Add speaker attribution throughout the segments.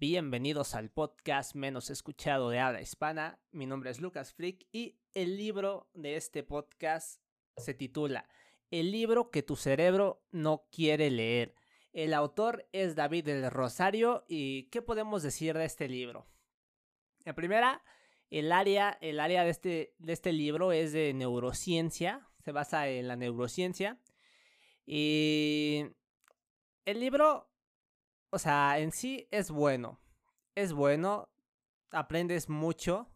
Speaker 1: Bienvenidos al podcast menos escuchado de habla hispana. Mi nombre es Lucas Frick y el libro de este podcast se titula El libro que tu cerebro no quiere leer. El autor es David del Rosario y ¿qué podemos decir de este libro? En primera, el área, el área de, este, de este libro es de neurociencia, se basa en la neurociencia y el libro o sea, en sí es bueno. Es bueno, aprendes mucho,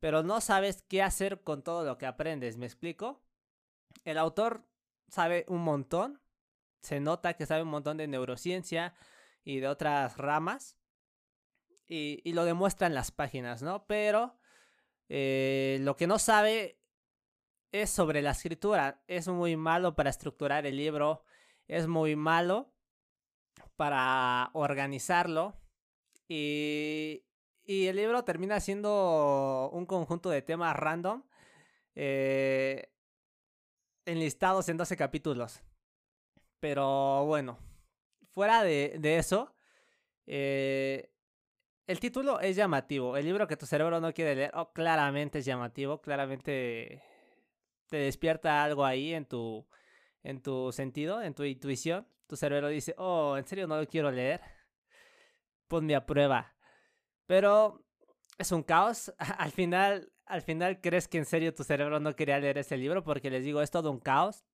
Speaker 1: pero no sabes qué hacer con todo lo que aprendes, ¿me explico? El autor sabe un montón, se nota que sabe un montón de neurociencia y de otras ramas, y, lo demuestra en las páginas, ¿no? Pero eh, lo que no sabe es sobre la escritura, es muy malo para estructurar el libro, es muy malo para organizarlo. Y, y el libro termina siendo un conjunto de temas random eh, enlistados en 12 capítulos. Pero bueno, fuera de, de eso, eh, el título es llamativo. El libro que tu cerebro no quiere leer, oh, claramente es llamativo, claramente te despierta algo ahí en tu, en tu sentido, en tu intuición tu cerebro dice, oh, ¿en serio no lo quiero leer? Ponme a prueba. Pero es un caos. Al final, al final crees que en serio tu cerebro no quería leer ese libro porque les digo, es todo un caos.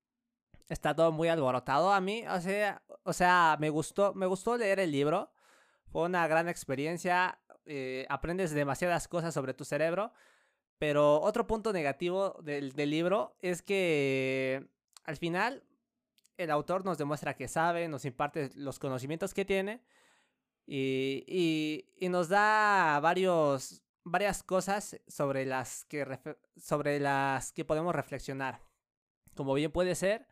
Speaker 1: Está todo muy alborotado a mí. O sea, o sea me, gustó, me gustó leer el libro. Fue una gran experiencia. Eh, aprendes demasiadas cosas sobre tu cerebro. Pero otro punto negativo del, del libro es que al final el autor nos demuestra que sabe, nos imparte los conocimientos que tiene y, nos da varios, varias cosas sobre las, que sobre las que podemos reflexionar. Como bien puede ser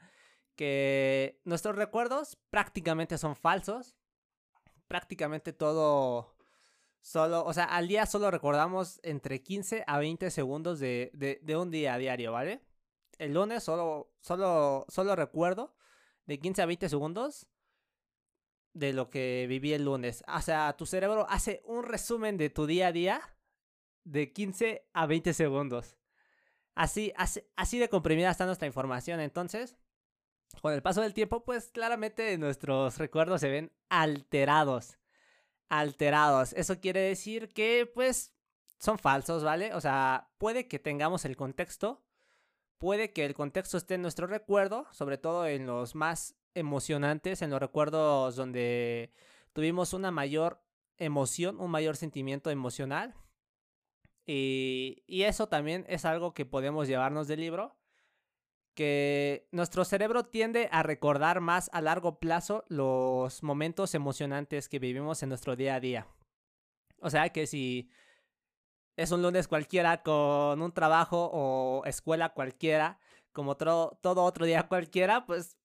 Speaker 1: que nuestros recuerdos prácticamente son falsos, prácticamente todo solo, o sea, al día solo recordamos entre 15 a 20 segundos de, de, un día a diario, ¿vale? El lunes solo, solo, solo recuerdo de 15 a 20 segundos de lo que viví el lunes. O sea, tu cerebro hace un resumen de tu día a día de 15 a 20 segundos. Así, así, así de comprimida está nuestra información. Entonces, con el paso del tiempo, pues claramente nuestros recuerdos se ven alterados. Alterados. Eso quiere decir que, pues, son falsos, ¿vale? O sea, puede que tengamos el contexto, puede que el contexto esté en nuestro recuerdo, sobre todo en los más emocionantes, en los recuerdos donde tuvimos una mayor emoción, un mayor sentimiento emocional. Y, eso también es algo que podemos llevarnos del libro, que nuestro cerebro tiende a recordar más a largo plazo los momentos emocionantes que vivimos en nuestro día a día. O sea que si es un lunes cualquiera con un trabajo o escuela cualquiera, como todo otro día cualquiera, pues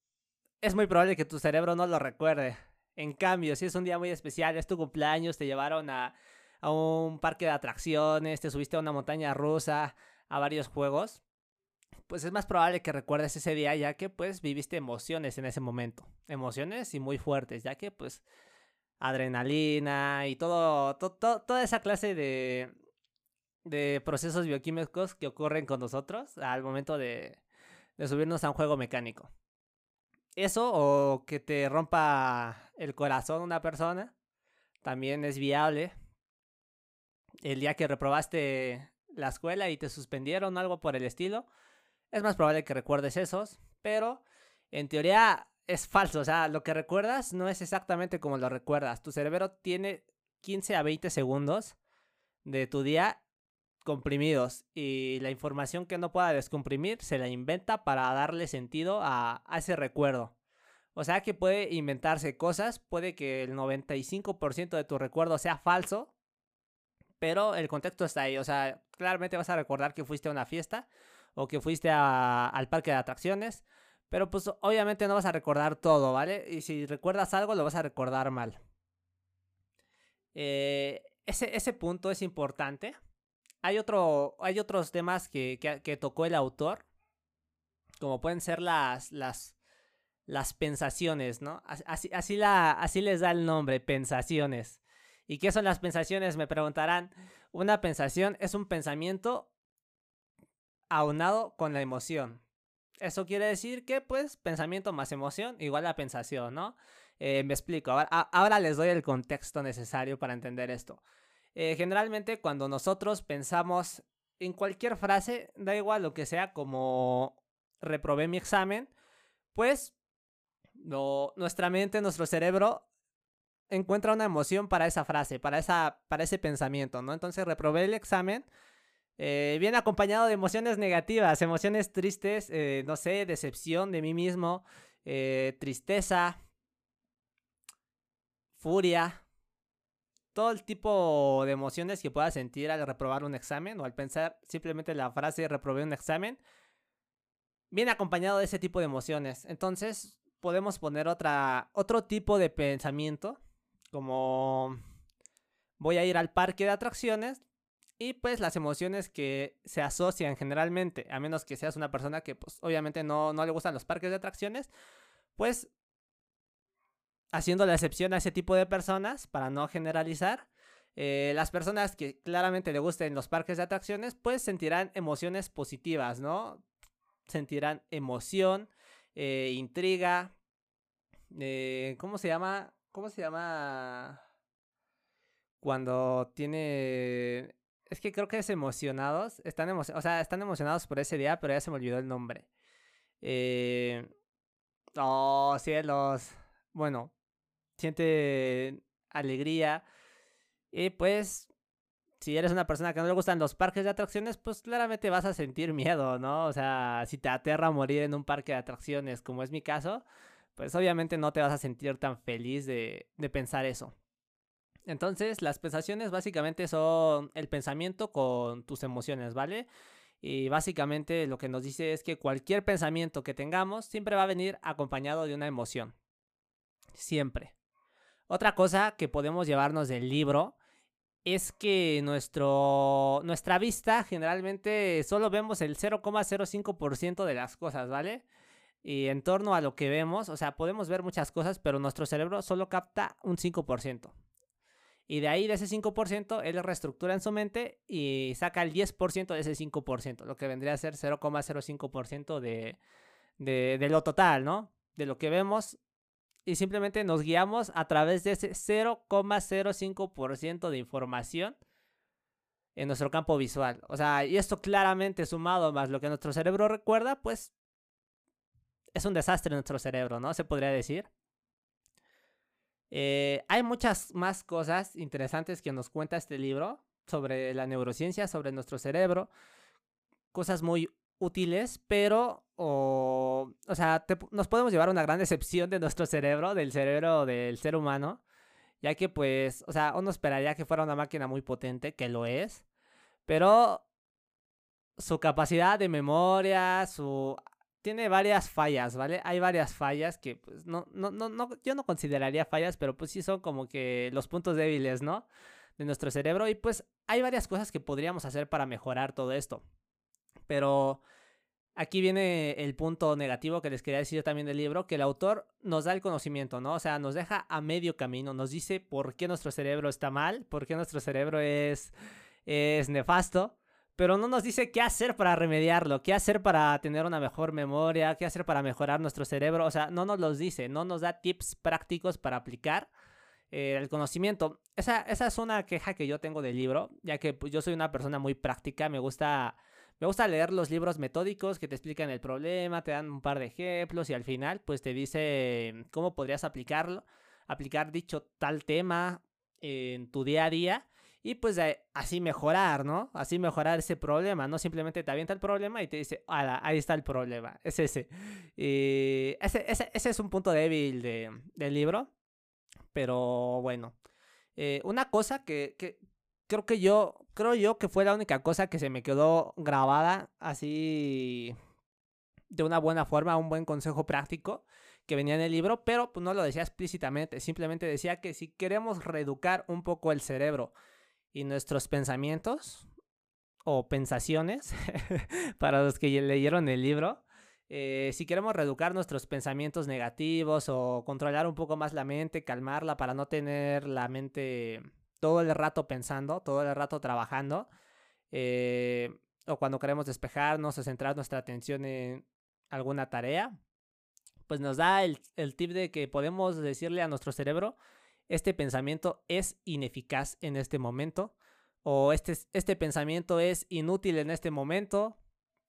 Speaker 1: es muy probable que tu cerebro no lo recuerde. En cambio, si es un día muy especial, es tu cumpleaños, te llevaron a, a un parque de atracciones, te subiste a una montaña rusa, a varios juegos, pues es más probable que recuerdes ese día ya que pues viviste emociones en ese momento. Emociones y muy fuertes, ya que pues adrenalina y todo, toda esa clase de, de procesos bioquímicos que ocurren con nosotros al momento de, de subirnos a un juego mecánico. Eso o que te rompa el corazón una persona también es viable. El día que reprobaste la escuela y te suspendieron algo por el estilo, es más probable que recuerdes esos, pero en teoría es falso, o sea, lo que recuerdas no es exactamente como lo recuerdas. Tu cerebro tiene 15 a 20 segundos de tu día comprimidos y la información que no pueda descomprimir se la inventa para darle sentido a, ese recuerdo. O sea que puede inventarse cosas, puede que el 95% de tu recuerdo sea falso, pero el contexto está ahí. O sea, claramente vas a recordar que fuiste a una fiesta o que fuiste al parque de atracciones, pero pues obviamente no vas a recordar todo, ¿vale? Y si recuerdas algo, lo vas a recordar mal. Eh, ese, ese punto es importante hay, otro, hay otros temas que, que, tocó el autor, como pueden ser las, las, las pensaciones, ¿no? Así, así, la, así les da el nombre, pensaciones. ¿Y qué son las pensaciones? Me preguntarán. Una pensación es un pensamiento aunado con la emoción. Eso quiere decir que, pues, pensamiento más emoción igual a pensación, ¿no? Eh, me explico. Ahora, les doy el contexto necesario para entender esto. Eh, generalmente, cuando nosotros pensamos en cualquier frase, da igual lo que sea, como reprobé mi examen, pues nuestra mente, nuestro cerebro encuentra una emoción para esa frase, para, ese pensamiento, ¿no? Entonces reprobé el examen, eh, acompañado de emociones negativas, emociones tristes, eh, no sé, decepción de mí mismo, eh, tristeza, furia, todo el tipo de emociones que puedas sentir al reprobar un examen o al pensar simplemente la frase reprobé un examen, viene acompañado de ese tipo de emociones. Entonces podemos poner otra, otro tipo de pensamiento, como voy a ir al parque de atracciones, y pues las emociones que se asocian generalmente, a menos que seas una persona que pues obviamente no, no le gustan los parques de atracciones, pues haciendo la excepción a ese tipo de personas para no generalizar, eh, las personas que claramente le gusten los parques de atracciones pues sentirán emociones positivas, ¿no? Sentirán emoción, eh, intriga, eh, ¿cómo se llama? ¿Cómo se llama? Cuando tiene es que creo que es emocionados. Están o sea, están emocionados por ese día, pero ya se me olvidó el nombre. Oh, cielos. Bueno, siente alegría. Y pues, si eres una persona que no le gustan los parques de atracciones, pues claramente vas a sentir miedo, ¿no? O sea, si te aterra morir en un parque de atracciones, como es mi caso, pues obviamente no te vas a sentir tan feliz de, de pensar eso. Entonces, las pensaciones básicamente son el pensamiento con tus emociones, ¿vale? Y básicamente lo que nos dice es que cualquier pensamiento que tengamos siempre va a venir acompañado de una emoción. Siempre. Otra cosa que podemos llevarnos del libro es que nuestro, nuestra vista generalmente solo vemos el 0,05% de las cosas, ¿vale? Y en torno a lo que vemos, o sea, podemos ver muchas cosas, pero nuestro cerebro solo capta un 5%. Y de ahí, de ese 5%, él reestructura en su mente y saca el 10% de ese 5%, lo que vendría a ser 0,05% de, de, de lo total, ¿no? De lo que vemos. Y simplemente nos guiamos a través de ese 0,05% de información en nuestro campo visual. O sea, y esto claramente sumado más lo que nuestro cerebro recuerda, pues es un desastre nuestro cerebro, ¿no? Se podría decir. Eh, hay muchas más cosas interesantes que nos cuenta este libro sobre la neurociencia, sobre nuestro cerebro, cosas muy útiles, pero, o, o sea, nos podemos llevar una gran decepción de nuestro cerebro, del cerebro del ser humano, ya que pues, o sea, uno esperaría que fuera una máquina muy potente, que lo es, pero su capacidad de memoria, su tiene varias fallas, ¿vale? Hay varias fallas que, pues, no, no, no, no, yo no consideraría fallas, pero pues sí son como que los puntos débiles, ¿no? De nuestro cerebro. Y pues hay varias cosas que podríamos hacer para mejorar todo esto. Pero aquí viene el punto negativo que les quería decir también del libro, que el autor nos da el conocimiento, ¿no? O sea, nos deja a medio camino, nos dice por qué nuestro cerebro está mal, por qué nuestro cerebro es, es nefasto pero no nos dice qué hacer para remediarlo, qué hacer para tener una mejor memoria, qué hacer para mejorar nuestro cerebro. O sea, no nos los dice, no nos da tips prácticos para aplicar eh, el conocimiento. Esa, esa es una queja que yo tengo del libro, ya que pues, yo soy una persona muy práctica, me gusta, me gusta leer los libros metódicos que te explican el problema, te dan un par de ejemplos y al final pues te dice cómo podrías aplicarlo, aplicar dicho tal tema en tu día a día y pues así mejorar, ¿no? Así mejorar ese problema, no simplemente te avienta el problema y te dice, ahí está el problema, es ese. Y ese, ese, es un punto débil de, del libro, pero bueno. Eh, una cosa que, que, creo que yo, creo yo que fue la única cosa que se me quedó grabada así de una buena forma, un buen consejo práctico que venía en el libro, pero pues no lo decía explícitamente, simplemente decía que si queremos reeducar un poco el cerebro, y nuestros pensamientos o pensaciones, para los que leyeron el libro, eh, si queremos reeducar nuestros pensamientos negativos o controlar un poco más la mente, calmarla para no tener la mente todo el rato pensando, todo el rato trabajando, eh, o cuando queremos despejarnos o centrar nuestra atención en alguna tarea, pues nos da el, el tip de que podemos decirle a nuestro cerebro, este pensamiento es ineficaz en este momento, o este, este pensamiento es inútil en este momento,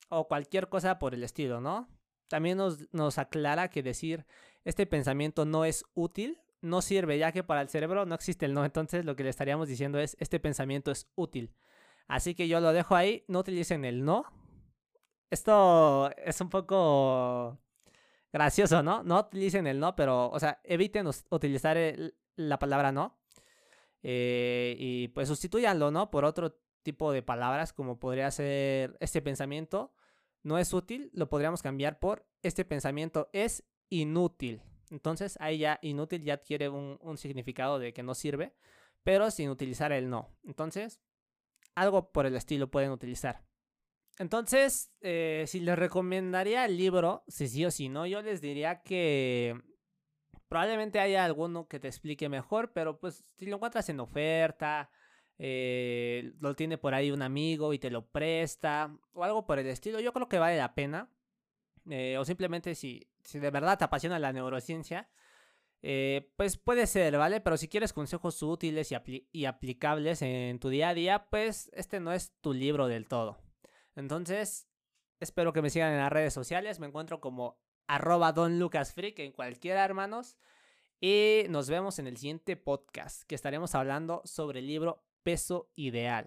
Speaker 1: o cualquier cosa por el estilo, ¿no? También nos, nos aclara que decir este pensamiento no es útil no sirve, ya que para el cerebro no existe el no. Entonces lo que le estaríamos diciendo es, este pensamiento es útil. Así que yo lo dejo ahí, no utilicen el no. Esto es un poco gracioso, ¿no? No utilicen el no, pero, o sea, eviten utilizar la palabra no. Eh, y pues sustituyanlo, ¿no? Por otro tipo de palabras, como podría ser este pensamiento no es útil, lo podríamos cambiar por este pensamiento es inútil. Entonces ahí ya inútil ya adquiere un, significado de que no sirve, pero sin utilizar el no. Entonces, algo por el estilo pueden utilizar. Entonces, eh, si les recomendaría el libro, si sí o si no, yo les diría que probablemente haya alguno que te explique mejor, pero pues si lo encuentras en oferta, eh, lo tiene por ahí un amigo y te lo presta, o algo por el estilo, yo creo que vale la pena. Eh, o simplemente si, si de verdad te apasiona la neurociencia, eh, pues puede ser, ¿vale? Pero si quieres consejos útiles y, y, aplicables en tu día a día, pues este no es tu libro del todo. Entonces, espero que me sigan en las redes sociales. Me encuentro como arroba donlucasfreak en cualquiera, hermanos. Y nos vemos en el siguiente podcast, que estaremos hablando sobre el libro Peso Ideal.